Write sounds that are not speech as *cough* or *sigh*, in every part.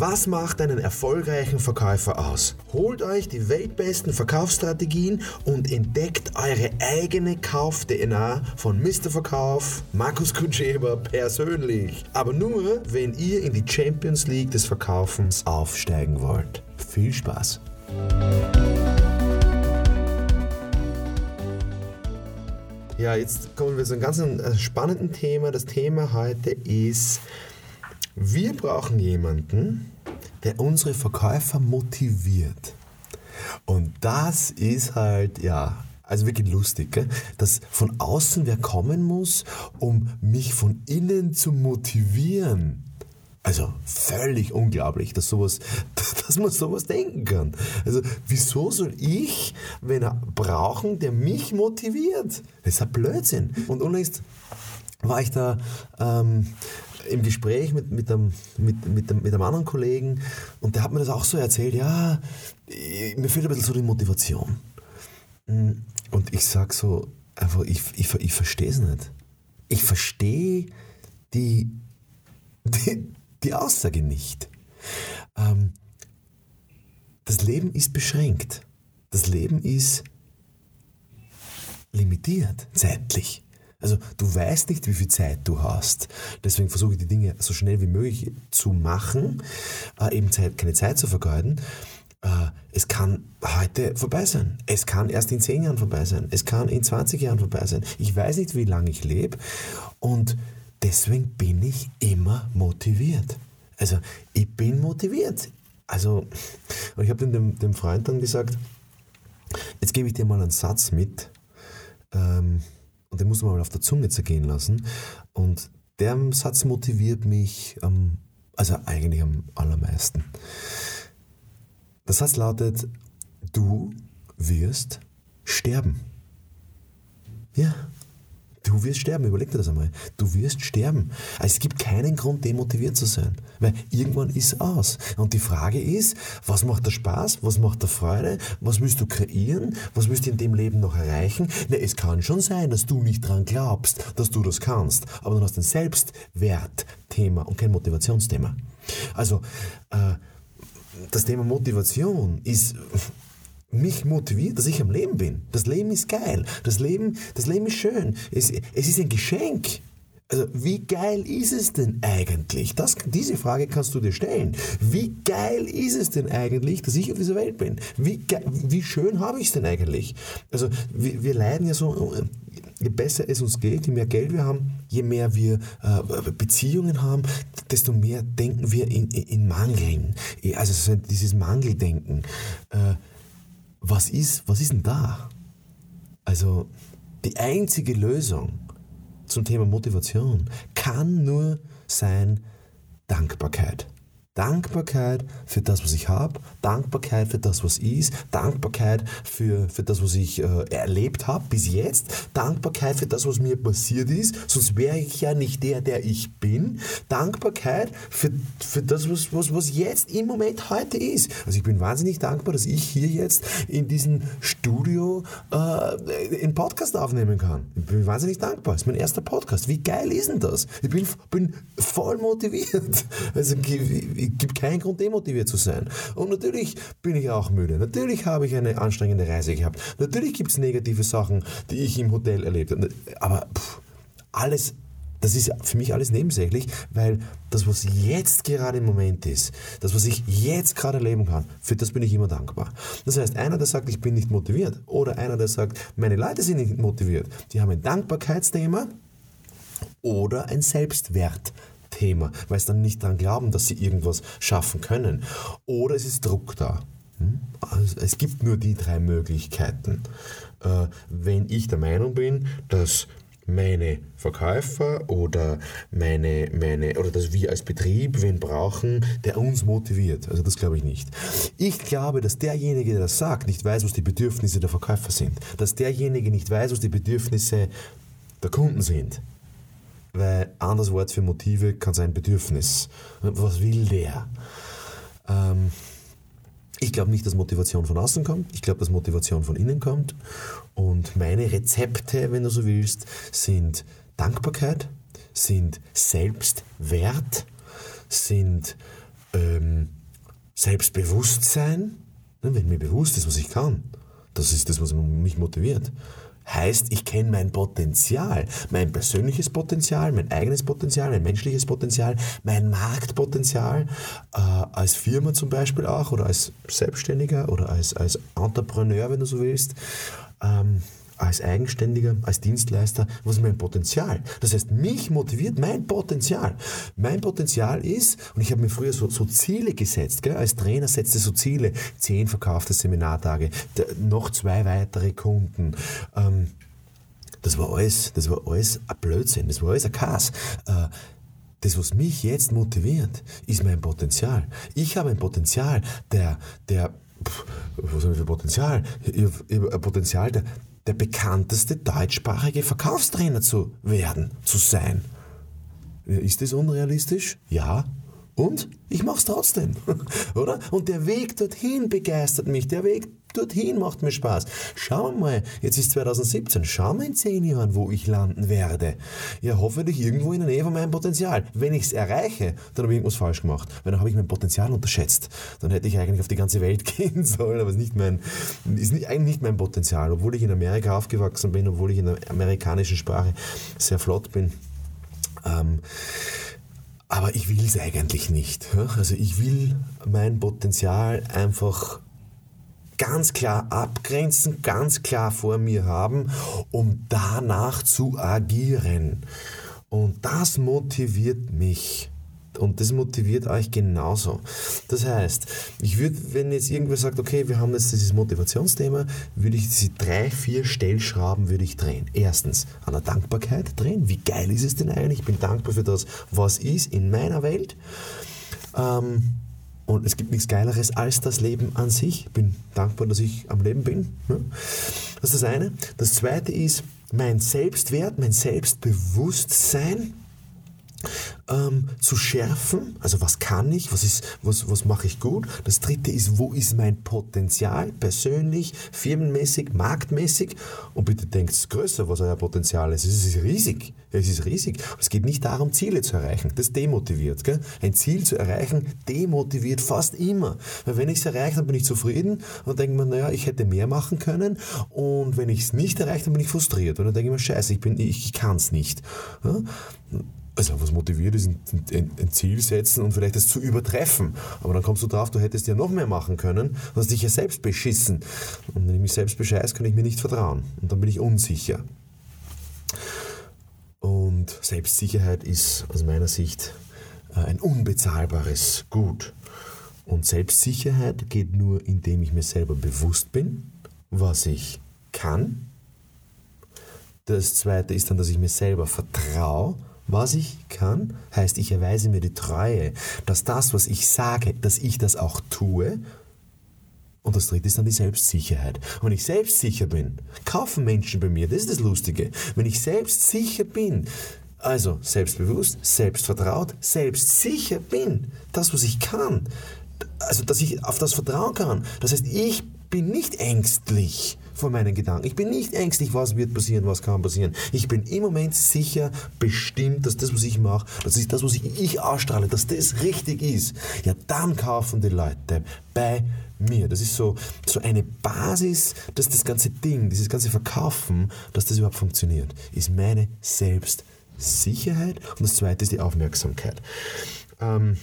Was macht einen erfolgreichen Verkäufer aus? Holt euch die weltbesten Verkaufsstrategien und entdeckt eure eigene Kauf-DNA von Mr. Verkauf, Markus Kutscheber persönlich. Aber nur, wenn ihr in die Champions League des Verkaufens aufsteigen wollt. Viel Spaß! Ja, jetzt kommen wir zu einem ganz äh, spannenden Thema. Das Thema heute ist, wir brauchen jemanden, der unsere Verkäufer motiviert. Und das ist halt, ja, also wirklich lustig, gell? dass von außen wer kommen muss, um mich von innen zu motivieren. Also völlig unglaublich, dass, sowas, *laughs* dass man sowas denken kann. Also wieso soll ich wenn er brauchen, der mich motiviert? Das ist ein Blödsinn. Und unlängst war ich da ähm, im Gespräch mit, mit, einem, mit, mit, einem, mit einem anderen Kollegen und der hat mir das auch so erzählt, ja, mir fehlt ein bisschen so die Motivation. Und ich sag so, einfach, ich, ich, ich verstehe es nicht. Ich verstehe die, die, die Aussage nicht. Ähm, das Leben ist beschränkt. Das Leben ist limitiert, zeitlich. Also du weißt nicht, wie viel Zeit du hast. Deswegen versuche ich die Dinge so schnell wie möglich zu machen, äh, eben Zeit, keine Zeit zu vergeuden. Äh, es kann heute vorbei sein. Es kann erst in 10 Jahren vorbei sein. Es kann in 20 Jahren vorbei sein. Ich weiß nicht, wie lange ich lebe. Und deswegen bin ich immer motiviert. Also ich bin motiviert. Also, und ich habe dem, dem Freund dann gesagt, jetzt gebe ich dir mal einen Satz mit, ähm, und den muss man mal auf der Zunge zergehen lassen. Und der Satz motiviert mich, also eigentlich am allermeisten. Der Satz lautet, du wirst sterben. Ja, Du wirst sterben, überleg dir das einmal. Du wirst sterben. Also es gibt keinen Grund, demotiviert zu sein, weil irgendwann ist aus. Und die Frage ist, was macht dir Spaß, was macht dir Freude, was willst du kreieren, was willst du in dem Leben noch erreichen? Ne, es kann schon sein, dass du nicht dran glaubst, dass du das kannst, aber du hast ein Selbstwertthema und kein Motivationsthema. Also, äh, das Thema Motivation ist mich motiviert, dass ich am Leben bin. Das Leben ist geil. Das Leben, das Leben ist schön. Es, es ist ein Geschenk. Also, wie geil ist es denn eigentlich? Das, diese Frage kannst du dir stellen. Wie geil ist es denn eigentlich, dass ich auf dieser Welt bin? Wie, wie schön habe ich es denn eigentlich? Also, wir, wir leiden ja so, je besser es uns geht, je mehr Geld wir haben, je mehr wir äh, Beziehungen haben, desto mehr denken wir in, in, Mangeln. Also, dieses Mangeldenken. Äh, was ist, was ist denn da? Also die einzige Lösung zum Thema Motivation kann nur sein Dankbarkeit. Dankbarkeit für das, was ich habe, Dankbarkeit für das, was ist, Dankbarkeit für, für das, was ich äh, erlebt habe bis jetzt, Dankbarkeit für das, was mir passiert ist, sonst wäre ich ja nicht der, der ich bin, Dankbarkeit für, für das, was, was, was jetzt im Moment heute ist. Also ich bin wahnsinnig dankbar, dass ich hier jetzt in diesem Studio äh, einen Podcast aufnehmen kann. Ich bin wahnsinnig dankbar. Das ist mein erster Podcast. Wie geil ist denn das? Ich bin, bin voll motiviert. *laughs* Also ich, gibt keinen Grund, demotiviert zu sein. Und natürlich bin ich auch müde. Natürlich habe ich eine anstrengende Reise gehabt. Natürlich gibt es negative Sachen, die ich im Hotel erlebt habe. Aber pff, alles das ist für mich alles nebensächlich, weil das, was jetzt gerade im Moment ist, das, was ich jetzt gerade erleben kann, für das bin ich immer dankbar. Das heißt, einer, der sagt, ich bin nicht motiviert, oder einer, der sagt, meine Leute sind nicht motiviert, die haben ein Dankbarkeitsthema oder ein Selbstwert. Thema, weil sie dann nicht daran glauben, dass sie irgendwas schaffen können. Oder es ist Druck da. Hm? Also es gibt nur die drei Möglichkeiten. Äh, wenn ich der Meinung bin, dass meine Verkäufer oder meine, meine, oder dass wir als Betrieb wen brauchen, der uns motiviert. Also das glaube ich nicht. Ich glaube, dass derjenige, der das sagt, nicht weiß, was die Bedürfnisse der Verkäufer sind. Dass derjenige nicht weiß, was die Bedürfnisse der Kunden sind. Weil anderes Wort für Motive kann sein Bedürfnis. Was will der? Ähm, ich glaube nicht, dass Motivation von außen kommt. Ich glaube, dass Motivation von innen kommt. Und meine Rezepte, wenn du so willst, sind Dankbarkeit, sind Selbstwert, sind Ähm, Selbstbewusstsein, wenn mir bewusst ist, was ich kann, das ist das, was mich motiviert. Heißt, ich kenne mein Potenzial, mein persönliches Potenzial, mein eigenes Potenzial, mein menschliches Potenzial, mein Marktpotenzial, äh, als Firma zum Beispiel auch oder als Selbstständiger oder als, als Entrepreneur, wenn du so willst. Ähm, als Eigenständiger, als Dienstleister, was ist mein Potenzial? Das heißt, mich motiviert mein Potenzial. Mein Potenzial ist, und ich habe mir früher so, so Ziele gesetzt, gell? als Trainer setzte so Ziele, zehn verkaufte Seminartage, noch zwei weitere Kunden. Ähm, das war alles, das war alles ein Blödsinn, das war alles ein Chaos. Äh, das, was mich jetzt motiviert, ist mein Potenzial. Ich habe ein Potenzial, der, der, pff, was habe ich für Potenzial? Ich habe ein Potenzial, der, der bekannteste deutschsprachige Verkaufstrainer zu werden, zu sein. Ist das unrealistisch? Ja. Und ich mache es trotzdem, *laughs* oder? Und der Weg dorthin begeistert mich. Der Weg dorthin macht mir Spaß. Schauen wir mal, jetzt ist 2017, schauen wir in zehn Jahren, wo ich landen werde. Ja, hoffentlich irgendwo in der Nähe von meinem Potenzial. Wenn ich es erreiche, dann habe ich irgendwas falsch gemacht, weil dann habe ich mein Potenzial unterschätzt. Dann hätte ich eigentlich auf die ganze Welt *laughs* gehen sollen, aber es ist, nicht mein, ist nicht, eigentlich nicht mein Potenzial. Obwohl ich in Amerika aufgewachsen bin, obwohl ich in der amerikanischen Sprache sehr flott bin. Ähm, aber ich will es eigentlich nicht. Also ich will mein Potenzial einfach ganz klar abgrenzen, ganz klar vor mir haben, um danach zu agieren. Und das motiviert mich. Und das motiviert euch genauso. Das heißt, ich würde, wenn jetzt irgendwer sagt, okay, wir haben jetzt dieses Motivationsthema, würde ich diese drei, vier Stellschrauben würde ich drehen. Erstens, an der Dankbarkeit drehen. Wie geil ist es denn eigentlich? Ich bin dankbar für das, was ist in meiner Welt. Ähm, und es gibt nichts Geileres als das Leben an sich. Ich bin dankbar, dass ich am Leben bin. Das ist das eine. Das zweite ist mein Selbstwert, mein Selbstbewusstsein ähm, zu schärfen. Also was kann ich, was, was, was mache ich gut. Das dritte ist, wo ist mein Potenzial, persönlich, firmenmäßig, marktmäßig. Und bitte denkt größer, was euer Potenzial ist. Es ist riesig. Es ist riesig. Es geht nicht darum, Ziele zu erreichen. Das demotiviert. Gell? Ein Ziel zu erreichen, demotiviert fast immer. Weil wenn ich es erreiche, dann bin ich zufrieden und denke mir, naja, ich hätte mehr machen können. Und wenn ich es nicht erreiche, dann bin ich frustriert. Und dann denke ich mir, scheiße, ich, ich, ich kann es nicht. Ja? Also was motiviert ist, ein, ein, Ziel setzen und vielleicht das zu übertreffen. Aber dann kommst du drauf, du hättest ja noch mehr machen können, du hast dich ja selbst beschissen. Und wenn ich mich selbst bescheiße, kann ich mir nicht vertrauen. Und dann bin ich unsicher. Und Selbstsicherheit ist aus meiner Sicht äh, ein unbezahlbares Gut. Und Selbstsicherheit geht nur, indem ich mir selber bewusst bin, was ich kann. Das zweite ist dann, dass ich mir selber vertraue was ich kann, heißt, ich erweise mir die Treue, dass das, was ich sage, dass ich das auch tue. Und das dritte ist dann die Selbstsicherheit. Und wenn ich selbstsicher bin, kaufen Menschen bei mir, das ist das Lustige. Wenn ich selbstsicher bin, also selbstbewusst, selbstvertraut, selbstsicher bin, das, was ich kann, also dass ich auf das vertrauen kann. Das heißt, ich bin nicht ängstlich vor meinen Gedanken. Ich bin nicht ängstlich, was wird passieren, was kann passieren. Ich bin im Moment sicher bestimmt, dass das, was ich mache, dass ich das, was ich, ich ausstrahle, dass das richtig ist. Ja, dann kaufen die Leute bei mir. Das ist so, so eine Basis, dass das ganze Ding, dieses ganze Verkaufen, dass das überhaupt funktioniert, ist meine Selbstsicherheit und das zweite ist die Aufmerksamkeit. Ähm,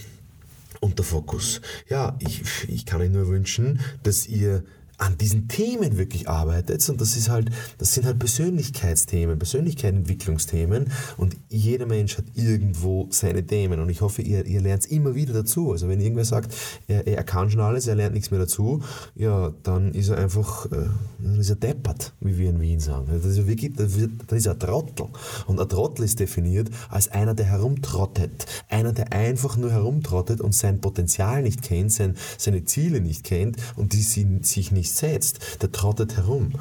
und der Fokus. Ja, ich, ich kann euch nur wünschen, dass ihr an diesen Themen wirklich arbeitet. Und das ist halt, das sind halt Persönlichkeitsthemen, Persönlichkeitsentwicklungsthemen. Und jeder Mensch hat irgendwo seine Themen. Und ich hoffe, ihr, ihr lernt immer wieder dazu. Also wenn irgendwer sagt, er, er kann schon alles, er lernt nichts mehr dazu, ja, dann ist er einfach, äh, dann ist er deppert, wie wir in Wien sagen. Das ist wirklich, dann ist ein Trottel. Und ein Trottel ist definiert als einer, der herumtrottet, einer, der einfach nur herumtrottet und sein Potenzial nicht kennt, sein, seine Ziele nicht kennt. Und die sie, sich nicht nicht setzt, der trottet herum.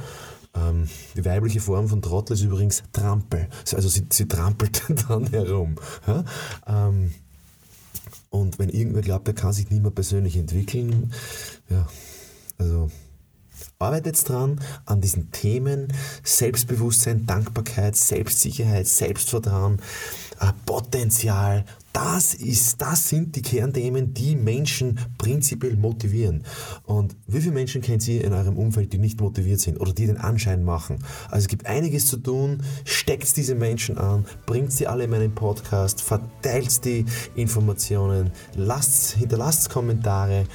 Ähm, die weibliche Form von Trottel ist übrigens Trampel. Also sie, sie trampelt *laughs* dann herum. Ja? Ähm, und wenn irgendwer glaubt, er kann sich nicht mehr persönlich entwickeln, ja, also arbeitet dran an diesen Themen Selbstbewusstsein, Dankbarkeit, Selbstsicherheit, Selbstvertrauen, äh, Potenzial Das, ist, das sind die Kernthemen, die Menschen prinzipiell motivieren. Und wie viele Menschen kennt ihr in eurem Umfeld, die nicht motiviert sind oder die den Anschein machen? Also es gibt einiges zu tun. Steckt diese Menschen an, bringt sie alle in meinen Podcast, verteilt die Informationen, lasst, hinterlasst Kommentare.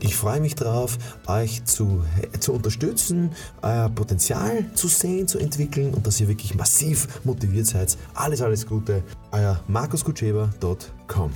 Ich freue mich darauf, euch zu, zu unterstützen, euer Potenzial zu sehen, zu entwickeln und dass ihr wirklich massiv motiviert seid. Alles, alles Gute. Euer markuskutscheber.com